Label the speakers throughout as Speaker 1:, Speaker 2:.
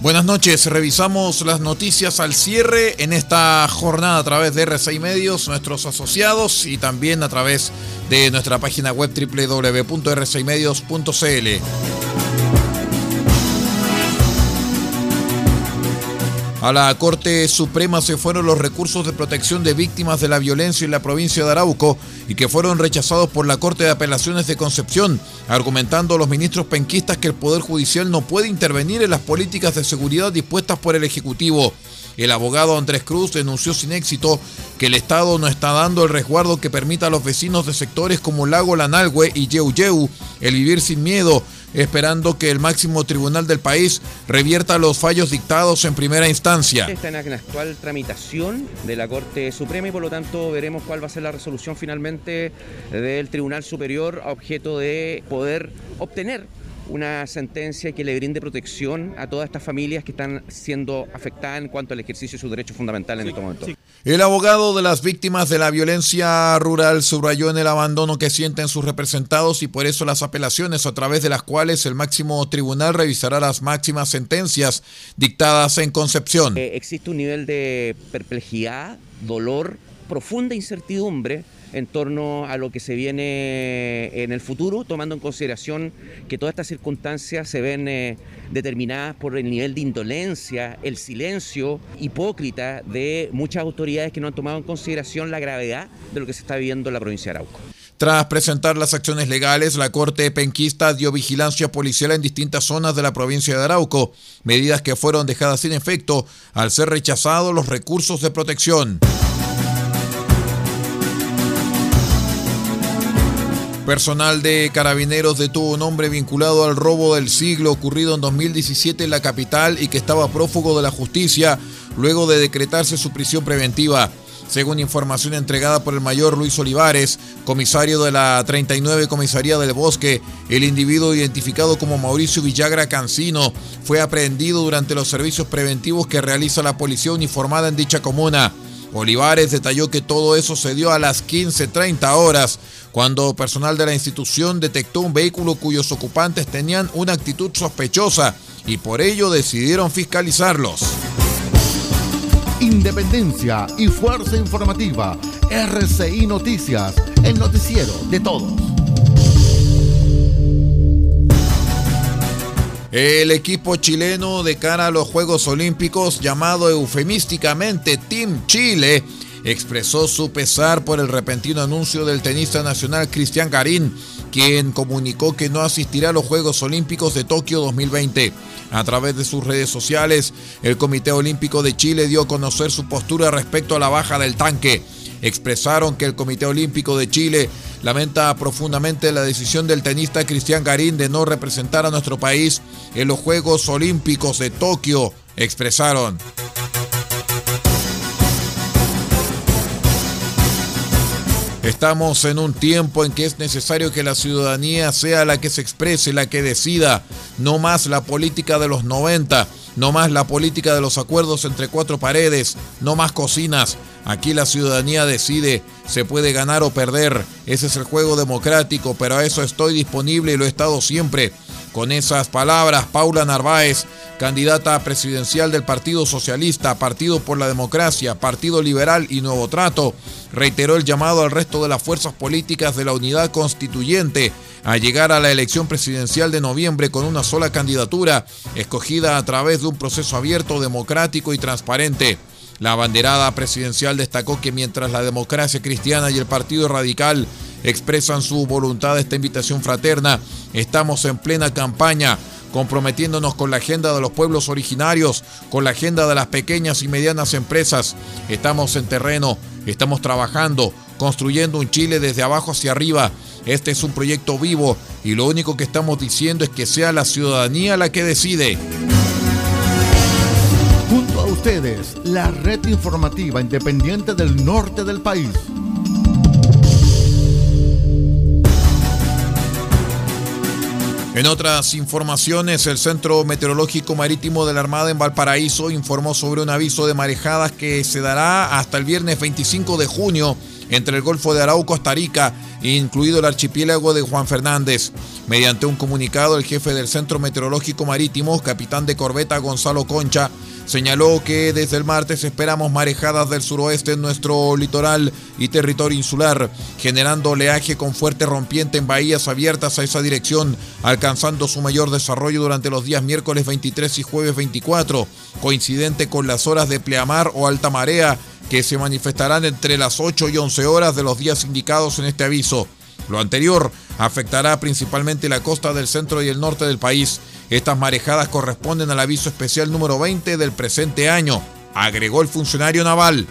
Speaker 1: Buenas noches, revisamos las noticias al cierre en esta jornada a través de R6 Medios, nuestros asociados y también a través de nuestra página web www.r6medios.cl. A la Corte Suprema se fueron los recursos de protección de víctimas de la violencia en la provincia de Arauco y que fueron rechazados por la Corte de Apelaciones de Concepción, argumentando los ministros penquistas que el Poder Judicial no puede intervenir en las políticas de seguridad dispuestas por el Ejecutivo. El abogado Andrés Cruz denunció sin éxito que el Estado no está dando el resguardo que permita a los vecinos de sectores como Lago Lanalhue y Yeu Yeu el vivir sin miedo esperando que el máximo tribunal del país revierta los fallos dictados en primera instancia.
Speaker 2: Está en actual tramitación de la Corte Suprema y por lo tanto veremos cuál va a ser la resolución finalmente del Tribunal Superior a objeto de poder obtener una sentencia que le brinde protección a todas estas familias que están siendo afectadas en cuanto al ejercicio de sus derechos fundamentales en este momento.
Speaker 1: El abogado de las víctimas de la violencia rural subrayó en el abandono que sienten sus representados y por eso las apelaciones a través de las cuales el máximo tribunal revisará las máximas sentencias dictadas en Concepción.
Speaker 2: Eh, existe un nivel de perplejidad, dolor, profunda incertidumbre en torno a lo que se viene en el futuro, tomando en consideración que todas estas circunstancias se ven eh, determinadas por el nivel de indolencia, el silencio hipócrita de muchas autoridades que no han tomado en consideración la gravedad de lo que se está viviendo en la provincia de Arauco.
Speaker 1: Tras presentar las acciones legales, la Corte Penquista dio vigilancia policial en distintas zonas de la provincia de Arauco, medidas que fueron dejadas sin efecto al ser rechazados los recursos de protección. Personal de carabineros detuvo un hombre vinculado al robo del siglo ocurrido en 2017 en la capital y que estaba prófugo de la justicia luego de decretarse su prisión preventiva. Según información entregada por el mayor Luis Olivares, comisario de la 39 Comisaría del Bosque, el individuo identificado como Mauricio Villagra Cancino fue aprehendido durante los servicios preventivos que realiza la policía uniformada en dicha comuna. Olivares detalló que todo eso se dio a las 15.30 horas, cuando personal de la institución detectó un vehículo cuyos ocupantes tenían una actitud sospechosa y por ello decidieron fiscalizarlos.
Speaker 3: Independencia y fuerza informativa. RCI Noticias, el noticiero de todos.
Speaker 1: El equipo chileno de cara a los Juegos Olímpicos, llamado eufemísticamente Team Chile, expresó su pesar por el repentino anuncio del tenista nacional Cristian Garín, quien comunicó que no asistirá a los Juegos Olímpicos de Tokio 2020. A través de sus redes sociales, el Comité Olímpico de Chile dio a conocer su postura respecto a la baja del tanque. Expresaron que el Comité Olímpico de Chile lamenta profundamente la decisión del tenista Cristian Garín de no representar a nuestro país en los Juegos Olímpicos de Tokio, expresaron. Estamos en un tiempo en que es necesario que la ciudadanía sea la que se exprese, la que decida, no más la política de los 90, No más la política de los acuerdos entre cuatro paredes, no más cocinas. Aquí la ciudadanía decide, se puede ganar o perder. Ese es el juego democrático, pero a eso estoy disponible y lo he estado siempre. Con esas palabras, Paula Narváez, candidata presidencial del Partido Socialista, Partido por la Democracia, Partido Liberal y Nuevo Trato, reiteró el llamado al resto de las fuerzas políticas de la unidad constituyente a llegar a la elección presidencial de noviembre con una sola candidatura, escogida a través de un proceso abierto, democrático y transparente. La banderada presidencial destacó que mientras la democracia cristiana y el Partido Radical expresan su voluntad esta invitación fraterna, estamos en plena campaña comprometiéndonos con la agenda de los pueblos originarios, con la agenda de las pequeñas y medianas empresas. Estamos en terreno, estamos trabajando, construyendo un Chile desde abajo hacia arriba. Este es un proyecto vivo y lo único que estamos diciendo es que sea la ciudadanía la que decide.
Speaker 3: Junto a ustedes, la red informativa independiente del norte del país.
Speaker 1: En otras informaciones, el Centro Meteorológico Marítimo de la Armada en Valparaíso informó sobre un aviso de marejadas que se dará hasta el viernes 25 de junio entre el Golfo de Arau, Costa Rica, incluido el archipiélago de Juan Fernández. Mediante un comunicado, el jefe del Centro Meteorológico Marítimo, capitán de corbeta Gonzalo Concha, señaló que desde el martes esperamos marejadas del suroeste en nuestro litoral y territorio insular, generando oleaje con fuerte rompiente en bahías abiertas a esa dirección, alcanzando su mayor desarrollo durante los días miércoles 23 y jueves 24, coincidente con las horas de pleamar o alta marea que se manifestarán entre las 8 y 11 horas de los días indicados en este aviso. Lo anterior afectará principalmente la costa del centro y el norte del país. Estas marejadas corresponden al aviso especial número 20 del presente año, agregó el funcionario naval.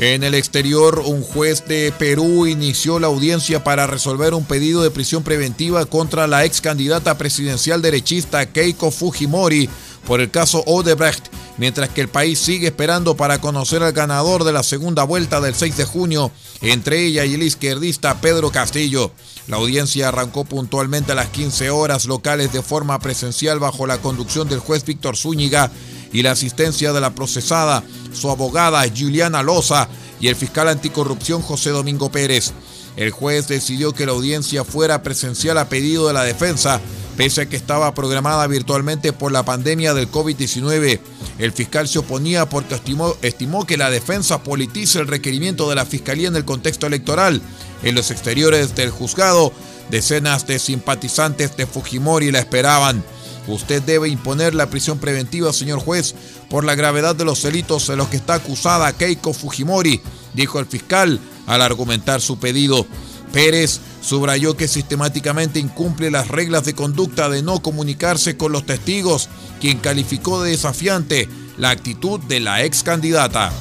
Speaker 1: En el exterior, un juez de Perú inició la audiencia para resolver un pedido de prisión preventiva contra la ex candidata presidencial derechista Keiko Fujimori por el caso Odebrecht, mientras que el país sigue esperando para conocer al ganador de la segunda vuelta del 6 de junio, entre ella y el izquierdista Pedro Castillo. La audiencia arrancó puntualmente a las 15 horas locales de forma presencial bajo la conducción del juez Víctor Zúñiga y la asistencia de la procesada, su abogada Juliana Loza y el fiscal anticorrupción José Domingo Pérez. El juez decidió que la audiencia fuera presencial a pedido de la defensa, pese a que estaba programada virtualmente por la pandemia del COVID-19. El fiscal se oponía porque estimó, que la defensa politiza el requerimiento de la fiscalía en el contexto electoral. En los exteriores del juzgado, decenas de simpatizantes de Fujimori la esperaban. Usted debe imponer la prisión preventiva, señor juez, por la gravedad de los delitos en los que está acusada Keiko Fujimori, dijo el fiscal al argumentar su pedido. Pérez subrayó que sistemáticamente incumple las reglas de conducta de no comunicarse con los testigos, quien calificó de desafiante la actitud de la ex candidata.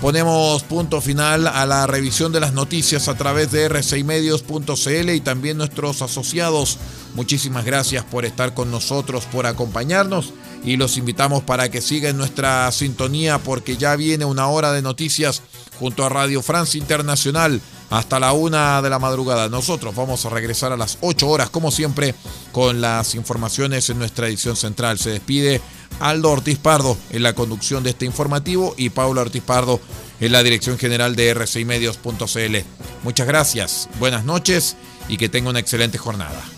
Speaker 1: Ponemos punto final a la revisión de las noticias a través de r6medios.cl y también nuestros asociados. Muchísimas gracias por estar con nosotros, por acompañarnos y los invitamos para que sigan nuestra sintonía porque ya viene una hora de noticias junto a Radio Francia Internacional hasta la una de la madrugada. Nosotros vamos a regresar a las 8 horas, como siempre, con las informaciones en nuestra edición central. Se despide Aldo Ortiz Pardo en la conducción de este informativo y Paula Ortiz Pardo en la dirección general de rcimedios.cl. Muchas gracias, buenas noches y que tenga una excelente jornada.